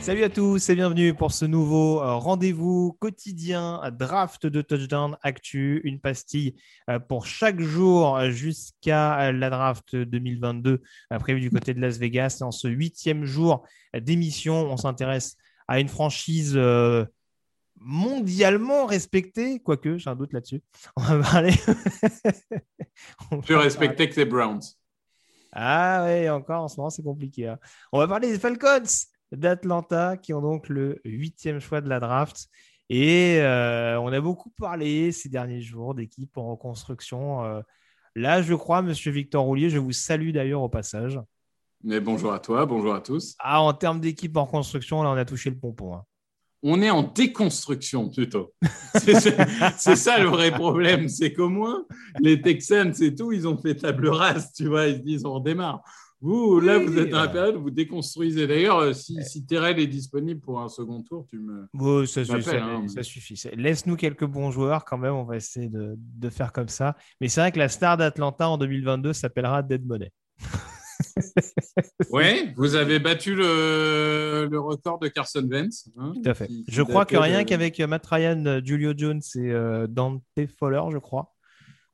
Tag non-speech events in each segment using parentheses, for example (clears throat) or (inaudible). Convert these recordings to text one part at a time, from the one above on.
Salut à tous et bienvenue pour ce nouveau euh, rendez-vous quotidien draft de Touchdown Actu, une pastille euh, pour chaque jour jusqu'à la draft 2022 euh, prévue du côté de Las Vegas. En ce huitième jour d'émission, on s'intéresse à une franchise mondialement respectée, quoique j'ai un doute là-dessus. (laughs) On va parler. (laughs) Plus respecté que les Browns. Ah ouais, encore en ce moment c'est compliqué. hein. On va parler des Falcons d'Atlanta qui ont donc le huitième choix de la draft. Et euh, on a beaucoup parlé ces derniers jours d'équipes en reconstruction. Euh, là, je crois, Monsieur Victor Roulier, je vous salue d'ailleurs au passage. Mais bonjour à toi, bonjour à tous. Ah, en termes d'équipes en reconstruction, là, on a touché le pompon. hein. On est en déconstruction plutôt. (laughs) C'est c'est- c'est ça le vrai problème, c'est qu'au moins les Texans et tout, ils ont fait table rase, tu vois, ils se disent on redémarre. Vous, là, Oui, vous êtes dans la euh. période où vous déconstruisez. D'ailleurs, euh, si, si Terrell est disponible pour un second tour, tu me. Bon, ça, ça- hein, mais- ça suffit. Laisse-nous quelques bons joueurs quand même. On va essayer de, de faire comme ça. Mais c'est vrai que la star d'Atlanta en 2022 s'appellera Dead Money. (laughs) Oui, (laughs) vous avez battu le, le record de Carson Wentz. hein, Tout à fait. qui- qui Je crois que rien de- qu'avec euh, Matt Ryan, euh, Julio Jones et euh, Dante Fowler, je crois,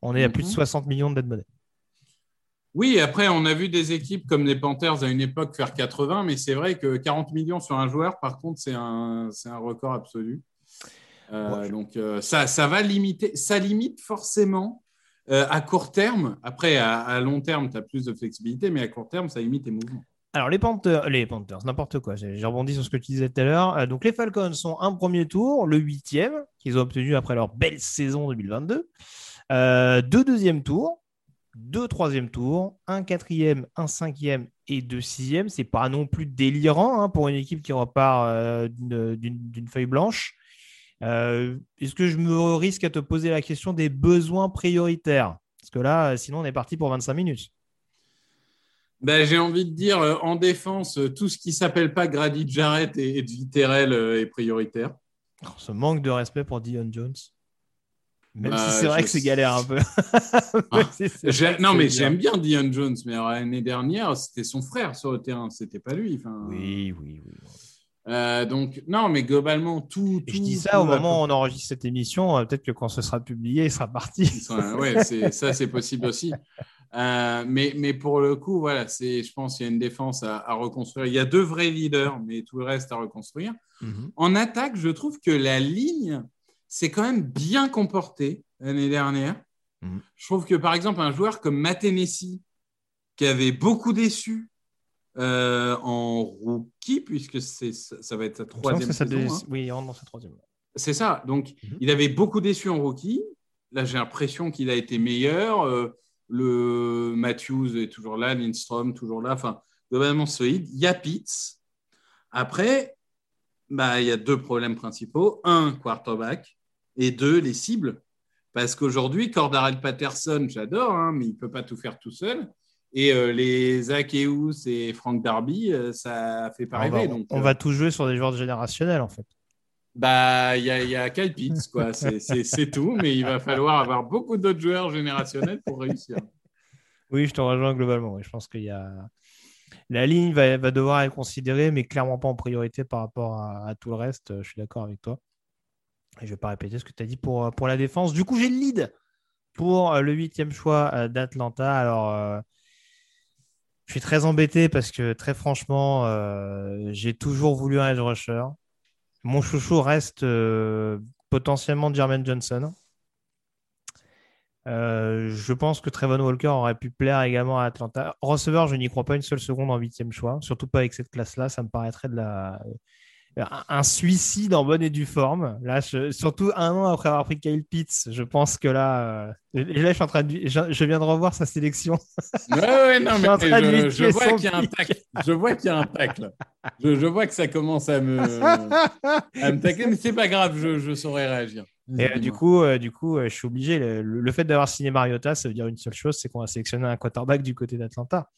on est à plus de Mhm. 60 millions de dead money. Oui, après, on a vu des équipes comme les Panthers à une époque faire 80, mais c'est vrai que 40 millions sur un joueur, par contre, c'est un, record absolu. Euh, Ouais. Donc, euh, ça, ça va limiter, ça limite forcément euh, à court terme. Après, à, long terme, tu as plus de flexibilité, mais à court terme, ça limite tes mouvements. Alors, les Panthers, les Panthers, n'importe quoi. J'ai rebondi sur ce que tu disais tout à l'heure. Euh, donc, les Falcons sont un premier tour, le huitième, qu'ils ont obtenu après leur belle saison 2022. Euh, deux deuxième tours, deux troisième tours, un quatrième, un cinquième et deux sixième. C'est pas non plus délirant hein, pour une équipe qui repart euh, d'une feuille blanche. Euh, Est-ce que je me risque à te poser la question des besoins prioritaires? Parce que là, euh, sinon, on est parti pour 25 minutes. Ben, J'ai envie de dire, euh, en défense, tout ce qui s'appelle pas Grady Jarrett et, euh, est prioritaire. Oh, ce manque de respect pour Dion Jones. Même Bah, si c'est vrai je- que c'est galère un peu. (laughs) Ah, si Non, mais j'aime bien Dion Jones, mais l'année dernière, c'était son frère sur le terrain, c'était pas lui. Enfin, Oui, oui, oui. Euh, donc, non, mais globalement, tout. Et je dis ça au moment où on enregistre cette émission. euh, Peut-être que quand ce sera publié, il sera parti. Ouais, ouais, c'est- ça, c'est possible aussi. Euh, mais, mais pour le coup, voilà, c'est, je pense qu'il y a une défense à, à reconstruire. Il y a deux vrais leaders, mais tout le reste à reconstruire. Mhm. En attaque, je trouve que la ligne s'est quand même bien comportée l'année dernière. Mhm. Je trouve que, par exemple, un joueur comme Matenesi, qui avait beaucoup déçu euh, en rookie, puisque c'est, ça, va être sa troisième saison. hein. Oui, il rentre dans sa troisième. C'est ça. Donc, Mhm. il avait beaucoup déçu en rookie. Là, j'ai l'impression qu'il a été meilleur. Euh, le Matthews est toujours là, Lindstrom toujours là. Enfin, globalement solide. Il y a Pitts. Après, bah, il y a deux problèmes principaux. Un, quarterback. Et deux, les cibles. Parce qu'aujourd'hui, Cordarel Patterson, j'adore, hein, mais il ne peut pas tout faire tout seul. Et euh, les Zach Eus et Frank Darby, euh, ça fait pas on va, rêver. donc, on euh, va tout jouer sur des joueurs générationnels, en fait. bah, il y a, y a Kyle Pitts, quoi. (laughs) C'est- tout, mais il va falloir avoir beaucoup d'autres joueurs générationnels pour réussir. Oui, je te rejoins globalement. Je pense qu'il y a. La ligne va, va devoir être considérée, mais clairement pas en priorité par rapport à, à tout le reste. Je suis d'accord avec toi. Et je ne vais pas répéter ce que tu as dit pour, euh, pour la défense. Du coup, j'ai le lead pour euh, le huitième choix euh, d'Atlanta. Alors, euh, je suis très embêté parce que, très franchement, euh, j'ai toujours voulu un edge rusher. Mon chouchou reste euh, potentiellement Jermaine Johnson. Euh, je pense que Trevon Walker aurait pu plaire également à Atlanta. Receveur, je n'y crois pas une seule seconde en huitième choix, surtout pas avec cette classe-là. Ça me paraîtrait de la... un- suicide en bonne et due forme. Là, je- surtout un an après avoir pris Kyle Pitts, je pense que là, euh, et là, je suis en train de, je, je viens de revoir sa sélection. Ouais, ouais, non, (laughs) mais je, vois qu'il y a un tacle. Je vois qu'il y a un tacle. Je, vois que ça commence à me, à me tacler, mais c'est pas grave, je, saurais réagir. Et euh, du coup, euh, du coup, je suis obligé. Le, le- le fait d'avoir signé Mariota, ça veut dire une seule chose, c'est qu'on va sélectionner un quarterback du côté d'Atlanta.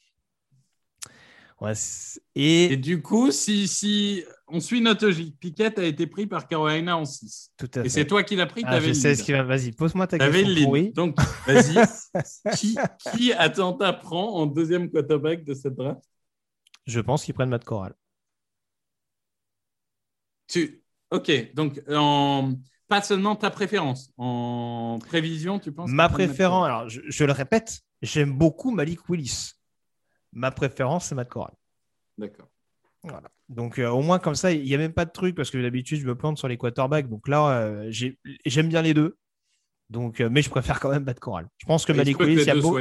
Et... du coup, si, si on suit notre logique, Piquet a été pris par Carolina en 6. Tout à et c'est toi qui l'as pris, ah, je sais ce qui va. Vas-y, pose-moi ta question. Le oui. Donc, vas-y. (laughs) qui, qui Atlanta prend en deuxième quarterback de cette draft? Je pense qu'ils prennent Matt Corral. Tu... Ok, donc en... pas seulement ta préférence. En prévision, tu penses Ma préférence, alors je, je le répète, j'aime beaucoup Malik Willis. Ma préférence, c'est Matt Corral. D'accord. Voilà. Donc euh, au moins comme ça, il n'y a même pas de truc parce que d'habitude je me plante sur les quarterbacks. Donc là, euh, j'aime bien les deux. Donc, euh, mais je préfère quand même Matt Corral. Je pense que Malik Willis, il, beau...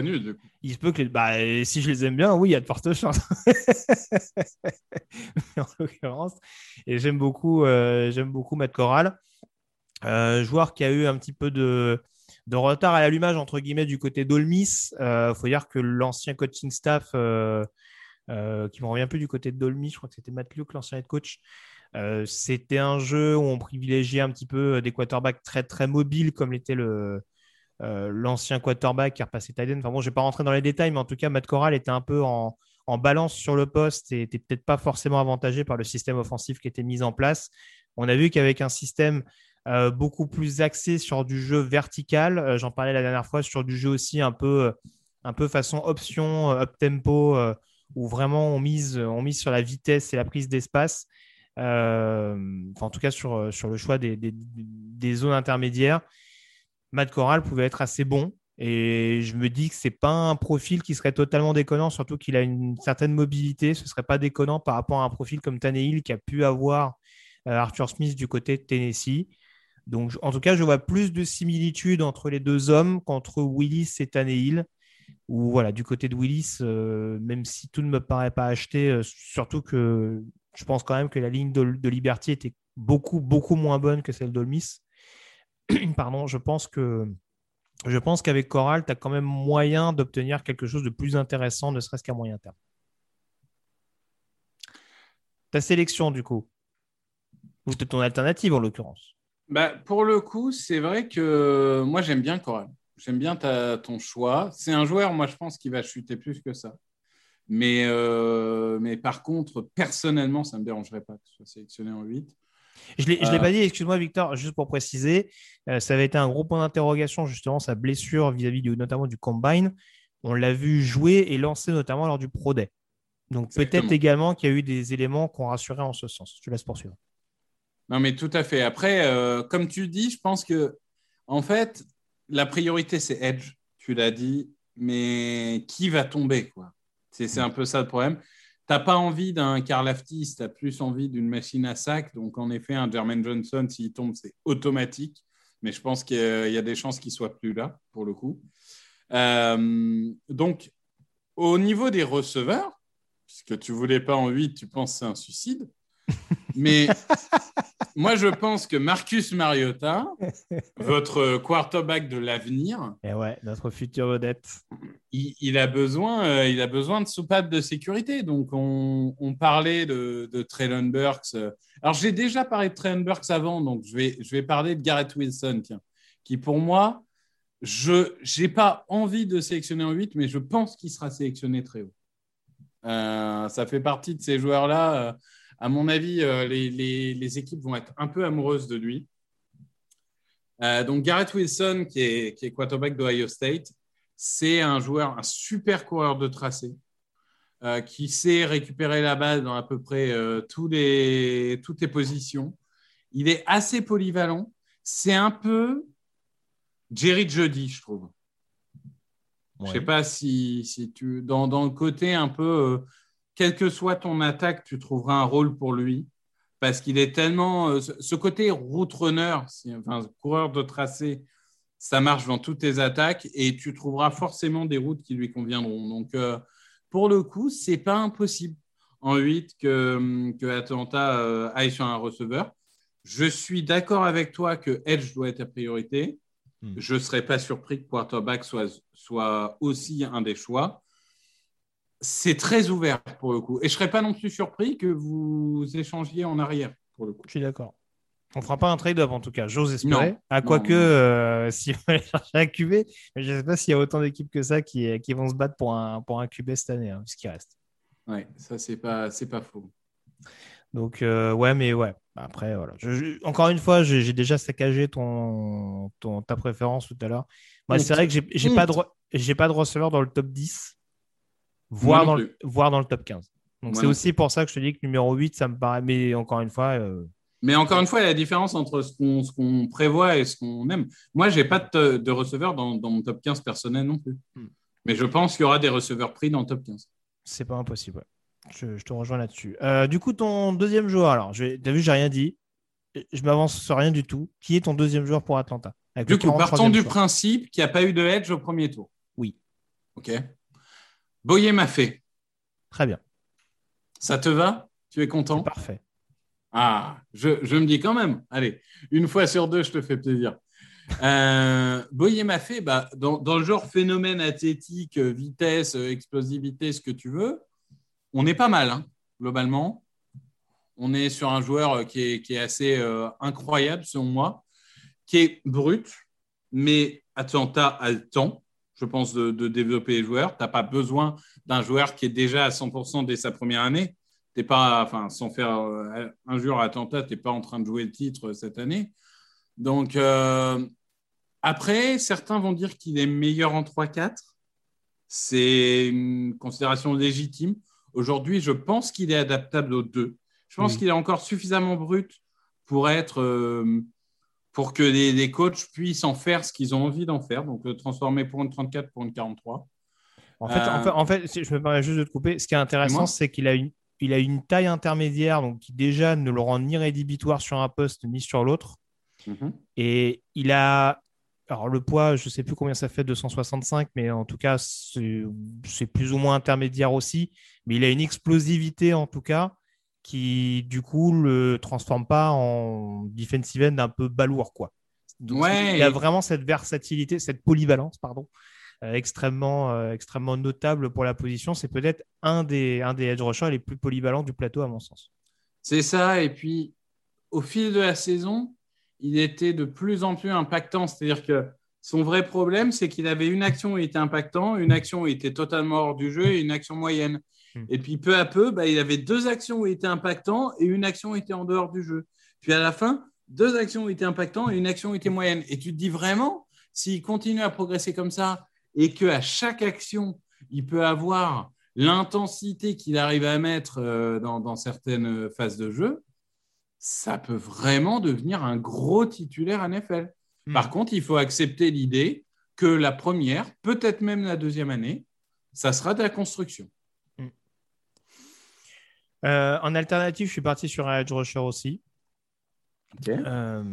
il se peut que les... bah, si je les aime bien, oui, il y a de fortes chances. (laughs) en l'occurrence, et j'aime beaucoup, j'aime beaucoup Matt Corral, joueur qui a eu un petit peu de de retard à l'allumage, entre guillemets, du côté d'Olmis. Il euh, faut dire que l'ancien coaching staff, euh, euh, qui me revient plus du côté de Dolmis, je crois que c'était Matt Luke, l'ancien head coach, c'était un jeu où on privilégiait un petit peu des quarterbacks très, très mobiles, comme l'était l'ancien quarterback qui a repassé Tyden. Enfin bon, je ne vais pas rentrer dans les détails, mais en tout cas, Matt Corral était un peu en, en balance sur le poste et n'était peut-être pas forcément avantagé par le système offensif qui était mis en place. On a vu qu'avec un système euh, beaucoup plus axé sur du jeu vertical. Euh, j'en parlais la dernière fois sur du jeu aussi un peu, euh, un peu façon option, up tempo, où vraiment on mise, on mise sur la vitesse et la prise d'espace. en tout cas sur, sur le choix des, des, zones intermédiaires. Matt Corral pouvait être assez bon. Et je me dis que ce n'est pas un profil qui serait totalement déconnant, surtout qu'il a une certaine mobilité. Ce ne serait pas déconnant par rapport à un profil comme Tannehill qui a pu avoir Arthur Smith du côté de Tennessee. Donc, en tout cas, je vois plus de similitudes entre les deux hommes qu'entre Willis et Tannehill. Ou voilà, du côté de Willis, euh, même si tout ne me paraît pas acheté, euh, surtout que je pense quand même que la ligne de, Liberty était beaucoup, beaucoup moins bonne que celle d'Olmis. (clears throat) Pardon, je pense que je pense qu'avec Coral, tu as quand même moyen d'obtenir quelque chose de plus intéressant, ne serait-ce qu'à moyen terme. Ta sélection, du coup, ou ton alternative en l'occurrence bah, pour le coup, c'est vrai que moi, j'aime bien Coral. J'aime bien ton choix. C'est un joueur, moi, je pense, qui va chuter plus que ça. Mais, euh, mais par contre, personnellement, ça ne me dérangerait pas que ce soit sélectionné en 8. Je ne l'ai pas euh, dit, excuse-moi Victor, juste pour préciser, euh, ça avait été un gros point d'interrogation, justement, sa blessure vis-à-vis notamment du Combine. On l'a vu jouer et lancer notamment lors du Pro Day. Donc peut-être également qu'il y a eu des éléments qui ont rassuré en ce sens. Je te laisse poursuivre. Non, mais tout à fait. Après, euh, comme tu dis, je pense que, en fait, la priorité, c'est Edge. Tu l'as dit, mais qui va tomber, C'est un peu ça le problème. Tu n'as pas envie d'un Karl Aftis, tu as plus envie d'une machine à sac. Donc, en effet, un Jermaine Johnson, s'il tombe, c'est automatique. Mais je pense qu'il y, a des chances qu'il soit plus là, pour le coup. Euh, donc, au niveau des receveurs, puisque tu voulais pas en 8, tu penses que c'est un suicide. Mais moi, je pense que Marcus Mariota, votre quarterback de l'avenir, et ouais, notre futur vedette, il, a besoin, euh, il a besoin de soupapes de sécurité. Donc, on, parlait de, de Traylon Burks. Alors, j'ai déjà parlé de Traylon Burks avant, donc je vais, je vais parler de Garrett Wilson, qui pour moi, je n'ai pas envie de sélectionner en 8, mais je pense qu'il sera sélectionné très haut. Euh, ça fait partie de ces joueurs-là. Euh, à mon avis, euh, les, équipes vont être un peu amoureuses de lui. Euh, donc, Garrett Wilson, qui est, qui est quarterback d'Ohio State, c'est un joueur, un super coureur de tracé, euh, qui sait récupérer la balle dans à peu près tous les, toutes les positions. Il est assez polyvalent. C'est un peu Jerry Jody, je trouve. Je ne sais pas si, si tu. Dans, dans, le côté un peu quelle que soit ton attaque, tu trouveras un rôle pour lui. Parce qu'il est tellement. Euh, ce côté route runner, enfin, coureur de tracé, ça marche dans toutes tes attaques et tu trouveras forcément des routes qui lui conviendront. Donc, euh, pour le coup, c'est pas impossible en 8 que, que Atlanta euh, aille sur un receveur. Je suis d'accord avec toi que Edge doit être la priorité. Hmm. Je ne serais pas surpris que quarterback soit, soit aussi un des choix c'est très ouvert pour le coup. Et je ne serais pas non plus surpris que vous échangiez en arrière pour le coup. Je suis d'accord. On ne fera pas un trade-up en tout cas, j'ose espérer. À quoi que, euh, (laughs) si on aller chercher un QB, je ne sais pas s'il y a autant d'équipes que ça qui, qui, vont se battre pour un, pour un QB cette année, hein, ce qui reste. Ouais, ça, c'est pas, c'est pas faux. Donc, euh, ouais, mais ouais. Après, voilà. encore une fois, j'ai déjà saccagé ton, ton, ta préférence tout à l'heure. Moi, c'est vrai que j'ai pas, de, pas de receveur dans le top 10, voire, dans le, voire dans le top 15. Donc, c'est aussi pour ça que je te dis que numéro 8, ça me paraît. Mais encore une fois. Euh, mais encore une fois, il y a la différence entre ce qu'on prévoit et ce qu'on aime. Moi, je n'ai pas de, de receveur dans, dans, mon top 15 personnel non plus. Hmm. Mais je pense qu'il y aura des receveurs pris dans le top 15. C'est pas impossible. Je, te rejoins là-dessus. Euh, du coup, ton deuxième joueur, alors, tu as vu, j'ai rien dit. Je m'avance sur rien du tout. Qui est ton deuxième joueur pour Atlanta? Du coup, partons du principe qu'il n'y a pas eu de edge au premier tour. Oui. OK. Boyer m'a fait. Très bien. Ça te va? Tu es content? Parfait. Ah, je, me dis quand même, allez, une fois sur deux, je te fais plaisir. Euh, (laughs) Boyer m'a fait, bah, dans, le genre phénomène athlétique, vitesse, explosivité, ce que tu veux, on est pas mal, hein, globalement. On est sur un joueur qui est, assez euh, incroyable, selon moi, qui est brut, mais Atlanta a le temps, je pense, de, développer les joueurs. Tu n'as pas besoin d'un joueur qui est déjà à 100% dès sa première année. T'es pas, enfin, sans faire euh, un jour à Atlanta, tu n'es pas en train de jouer le titre cette année. Donc, euh, après, certains vont dire qu'il est meilleur en 3-4. C'est une considération légitime. Aujourd'hui, je pense qu'il est adaptable aux deux. Je pense qu'il est encore suffisamment brut pour être, euh, pour que les, coachs puissent en faire ce qu'ils ont envie d'en faire, donc le transformer pour une 34, pour une 43. En fait, en fait, je me permets juste de te couper. Ce qui est intéressant, c'est qu'il a une, il a une taille intermédiaire, donc qui déjà ne le rend ni rédhibitoire sur un poste ni sur l'autre. Mhm. Et il a. Alors, le poids, je ne sais plus combien ça fait, 265, mais en tout cas, c'est plus ou moins intermédiaire aussi. Mais il a une explosivité, en tout cas, qui, du coup, le transforme pas en defensive end un peu balourd, quoi. ouais. Il a vraiment cette versatilité, cette polyvalence, pardon, euh, extrêmement, euh, extrêmement notable pour la position. C'est peut-être un des, un des edge rushers les plus polyvalents du plateau, à mon sens. C'est ça. Et puis, au fil de la saison, il était de plus en plus impactant. C'est-à-dire que son vrai problème, c'est qu'il avait une action où il était impactant, une action où il était totalement hors du jeu et une action moyenne. Hmm. Et puis peu à peu, bah, il avait deux actions où il était impactant et une action où il était en dehors du jeu. Puis à la fin, deux actions où il était impactant et une action où il était moyenne. Et tu te dis vraiment, s'il continue à progresser comme ça et qu'à chaque action, il peut avoir l'intensité qu'il arrive à mettre euh, dans, certaines phases de jeu, ça peut vraiment devenir un gros titulaire NFL. Hmm. Par contre, il faut accepter l'idée que la première, peut-être même la deuxième année, ça sera de la construction. Hmm. Euh, en alternative, je suis parti sur un edge rusher aussi. Euh,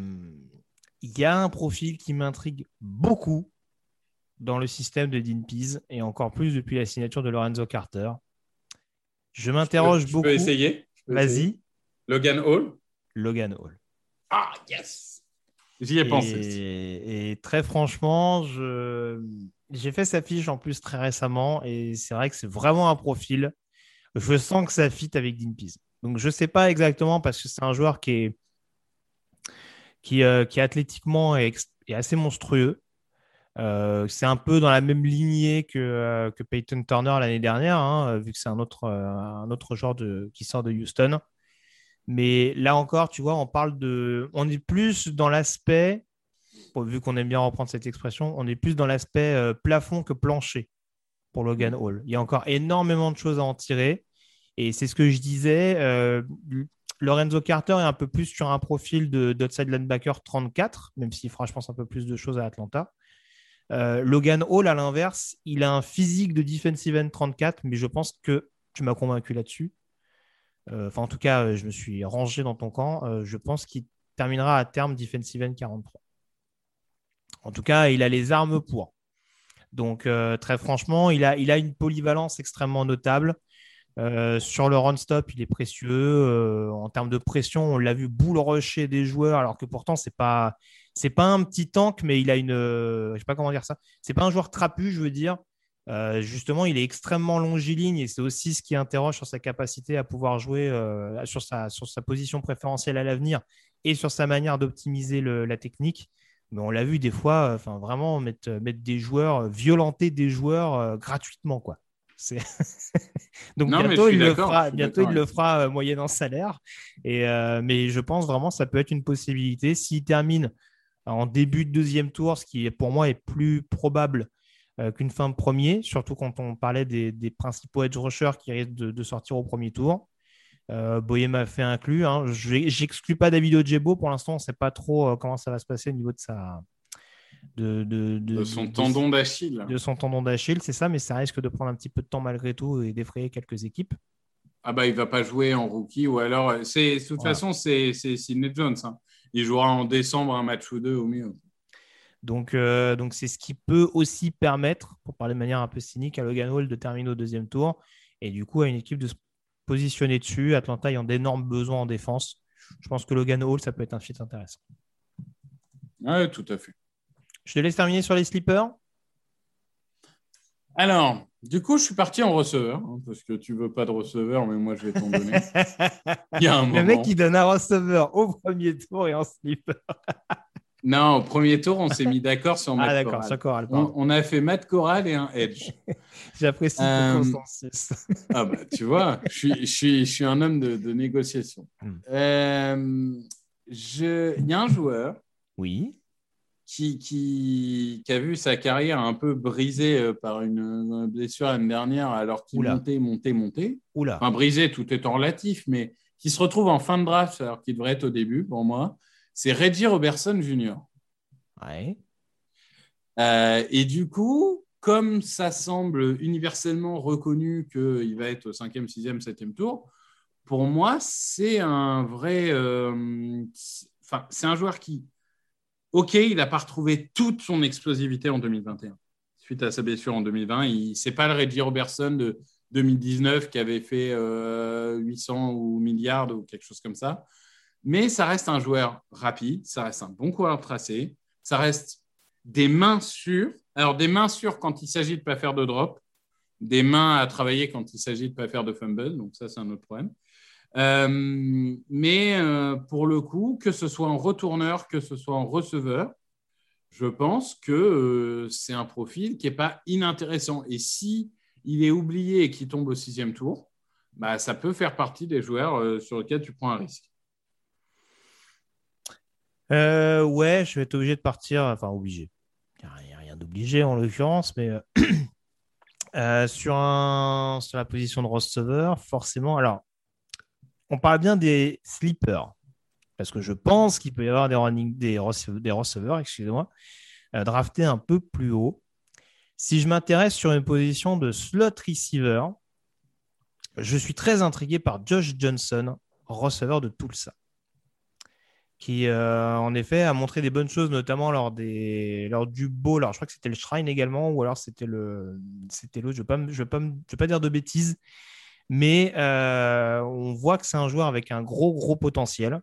il y a un profil qui m'intrigue beaucoup dans le système de Dean Pease et encore plus depuis la signature de Lorenzo Carter. Je m'interroge beaucoup. Tu peux essayer? Vas-y. Logan Hall? Logan Hall. Ah, yes J'y ai pensé. Et très franchement, je... j'ai fait sa fiche en plus très récemment et c'est vrai que c'est vraiment un profil. Je sens que ça fit avec Pease. Donc je ne sais pas exactement parce que c'est un joueur qui est, qui, euh, qui athlétiquement est assez monstrueux. Euh, c'est un peu dans la même lignée que, euh, que Peyton Turner l'année dernière, hein, vu que c'est un autre, un autre genre de, qui sort de Houston. Mais là encore, tu vois, on parle de. On est plus dans l'aspect, vu qu'on aime bien reprendre cette expression, on est plus dans l'aspect plafond que plancher pour Logan Hall. Il y a encore énormément de choses à en tirer. Et c'est ce que je disais. Lorenzo Carter est un peu plus sur un profil de d'outside linebacker 34, même s'il fera, je pense, un peu plus de choses à Atlanta. Euh, Logan Hall, à l'inverse, il a un physique de defensive end 34, mais je pense que tu m'as convaincu là-dessus. Euh, enfin, en tout cas, je me suis rangé dans ton camp. Euh, je pense qu'il terminera à terme defensive end 43. En tout cas, il a les armes pour. Donc, très franchement, il a, il a une polyvalence extrêmement notable. sur le run-stop, il est précieux. en termes de pression, on l'a vu boule rusher des joueurs, alors que pourtant, c'est pas pas un petit tank, mais il a une. Euh, je sais pas comment dire ça. C'est pas un joueur trapu, je veux dire. Euh, justement, il est extrêmement longiligne et c'est aussi ce qui interroge sur sa capacité à pouvoir jouer euh, sur, sa, sur sa position préférentielle à l'avenir et sur sa manière d'optimiser la technique. Mais on l'a vu des fois, enfin vraiment mettre, mettre des joueurs, violenter des joueurs gratuitement, quoi. (laughs) Donc bientôt, il le fera, bientôt il le fera euh, moyennant salaire. Et, euh, mais je pense vraiment que ça peut être une possibilité. S'il termine en début de deuxième tour, ce qui pour moi est plus probable euh, qu'une fin de premier, surtout quand on parlait des, principaux edge rushers qui risquent de, sortir au premier tour. Euh, m'a fait inclus. Hein. J'exclus pas David Ojebo. Pour l'instant, on ne sait pas trop comment ça va se passer au niveau de sa, de, son tendon d'Achille. De son tendon d'Achille, c'est ça, mais ça risque de prendre un petit peu de temps malgré tout et d'effrayer quelques équipes. Ah bah il va pas jouer en rookie ou alors c'est de toute façon c'est Sidney Jones. Hein. Il jouera en décembre un match ou deux au mieux. Donc euh, donc c'est ce qui peut aussi permettre, pour parler de manière un peu cynique, à Logan Hall de terminer au deuxième tour et du coup à une équipe de se positionner dessus. Atlanta ayant d'énormes besoins en défense. Je pense que Logan Hall ça peut être un fit intéressant. Oui, tout à fait. Je te laisse terminer sur les slippers. Alors, du coup, je suis parti en receveur, hein, parce que tu veux pas de receveur, mais moi, je vais t'en donner. (laughs) Il y a un Le mec, il donne un receveur au premier tour et en slipper. (laughs) non, au premier tour, on s'est mis d'accord sur (laughs) Matt ah, Corral. On, a fait Matt Corral et un Edge. (laughs) J'apprécie euh... ton consensus. (laughs) ah bah, tu vois, je suis, je suis, je suis un homme de, négociation. Hmm. Euh, je... Il y a un joueur oui qui, qui, a vu sa carrière un peu brisée euh, par une, blessure l'année dernière alors qu'il montait, montait, montait. Oula. Enfin, brisé, tout est en relatif, mais qui se retrouve en fin de draft alors qu'il devrait être au début pour moi, c'est Reggie Robertson Jr. Ouais. Euh, et du coup, comme ça semble universellement reconnu qu'il va être au 5e, 6e, 7e tour, pour moi, c'est un vrai. Euh, enfin, c'est un joueur qui OK, il n'a pas retrouvé toute son explosivité en 2021. Suite à sa blessure en 2020, ce n'est pas le Reggie Robertson de 2019 qui avait fait 800 euh, ou milliards ou quelque chose comme ça. Mais ça reste un joueur rapide, ça reste un bon coureur tracé, ça reste des mains sûres. Alors, des mains sûres quand il s'agit de ne pas faire de drop, des mains à travailler quand il s'agit de ne pas faire de fumble. Donc, ça, c'est un autre problème. Euh, mais euh, pour le coup, que ce soit en retourneur, que ce soit en receveur, je pense que euh, c'est un profil qui n'est pas inintéressant. Et si il est oublié et qu'il tombe au sixième tour, bah, ça peut faire partie des joueurs sur lesquels tu prends un risque. Ouais, je vais être obligé de partir. Enfin, obligé. Il n'y a rien d'obligé en l'occurrence, mais (clears throat) sur, un, sur la position de receveur, forcément. Alors, on parle bien des sleepers, parce que je pense qu'il peut y avoir des, running, des, receveurs, excusez-moi, euh, draftés un peu plus haut. Si je m'intéresse sur une position de slot receiver, je suis très intrigué par Josh Johnson, receveur de Tulsa, qui euh, en effet a montré des bonnes choses, notamment lors, des, lors du bowl. Alors je crois que c'était le Shrine également, ou alors c'était le, c'était l'autre. Je ne vais, vais pas dire de bêtises, mais euh, on voit que c'est un joueur avec un gros, gros potentiel.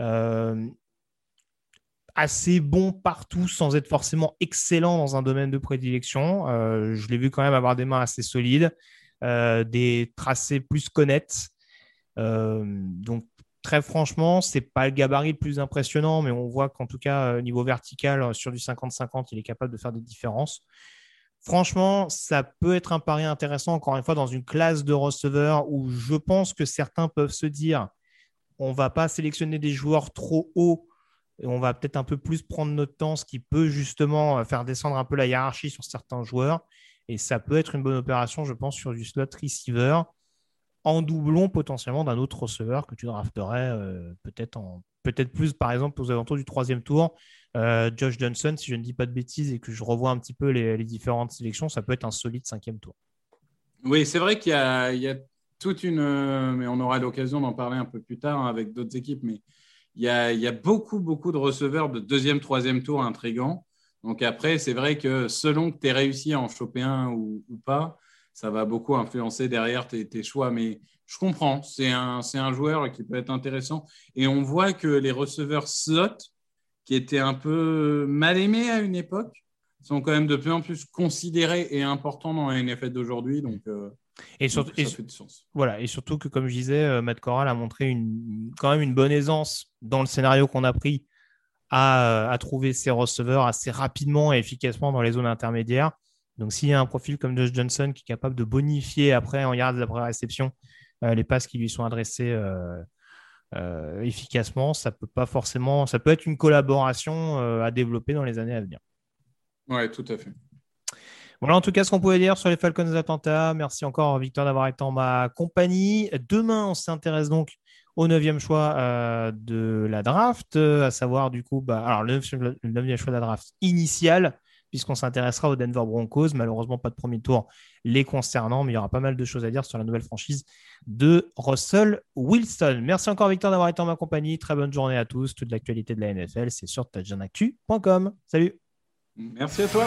Euh, assez bon partout sans être forcément excellent dans un domaine de prédilection. Je l'ai vu quand même avoir des mains assez solides, des tracés plus connaître. donc très franchement, c'est pas le gabarit le plus impressionnant, mais on voit qu'en tout cas, niveau vertical, sur du 50-50, il est capable de faire des différences. Franchement, ça peut être un pari intéressant, encore une fois, dans une classe de receveurs où je pense que certains peuvent se dire on ne va pas sélectionner des joueurs trop hauts et on va peut-être un peu plus prendre notre temps, ce qui peut justement euh, faire descendre un peu la hiérarchie sur certains joueurs. Et ça peut être une bonne opération, je pense, sur du slot receiver en doublon potentiellement d'un autre receveur que tu drafterais euh, peut-être peut-être plus, par exemple, aux alentours du troisième tour. Euh, Josh Johnson, si je ne dis pas de bêtises et que je revois un petit peu les, différentes sélections, ça peut être un solide cinquième tour. Oui, c'est vrai qu'il y, a toute une. Euh, mais on aura l'occasion d'en parler un peu plus tard hein, avec d'autres équipes, mais il y, a, beaucoup, beaucoup de receveurs de deuxième, troisième tour intrigants. Donc après, c'est vrai que selon que tu aies réussi à en choper un ou, pas, ça va beaucoup influencer derrière tes, tes choix. Mais je comprends, c'est un, un joueur qui peut être intéressant. Et on voit que les receveurs slot, qui étaient un peu mal aimés à une époque, sont quand même de plus en plus considérés et importants dans la NFL d'aujourd'hui. Donc, euh, et surtout, ça fait du sens. Voilà, et surtout que, comme je disais, euh, Matt Corral a montré une, quand même une bonne aisance dans le scénario qu'on a pris à, à, trouver ses receveurs assez rapidement et efficacement dans les zones intermédiaires. Donc s'il y a un profil comme Josh Johnson qui est capable de bonifier après en yards après réception les passes qui lui sont adressées efficacement, ça peut pas forcément, ça peut être une collaboration à développer dans les années à venir. Ouais, tout à fait. Voilà en tout cas ce qu'on pouvait dire sur les Falcons d'Atlanta. Merci encore Victor d'avoir été en ma compagnie. Demain, on s'intéresse donc au neuvième choix euh, de la draft, euh, à savoir du coup, bah, alors le neuvième choix de la draft initial, puisqu'on s'intéressera aux Denver Broncos. Malheureusement, pas de premier tour les concernant, mais il y aura pas mal de choses à dire sur la nouvelle franchise de Russell Wilson. Merci encore Victor d'avoir été en ma compagnie. Très bonne journée à tous. Toute l'actualité de la NFL, c'est sur touchdownactu.com. Salut. Merci à toi.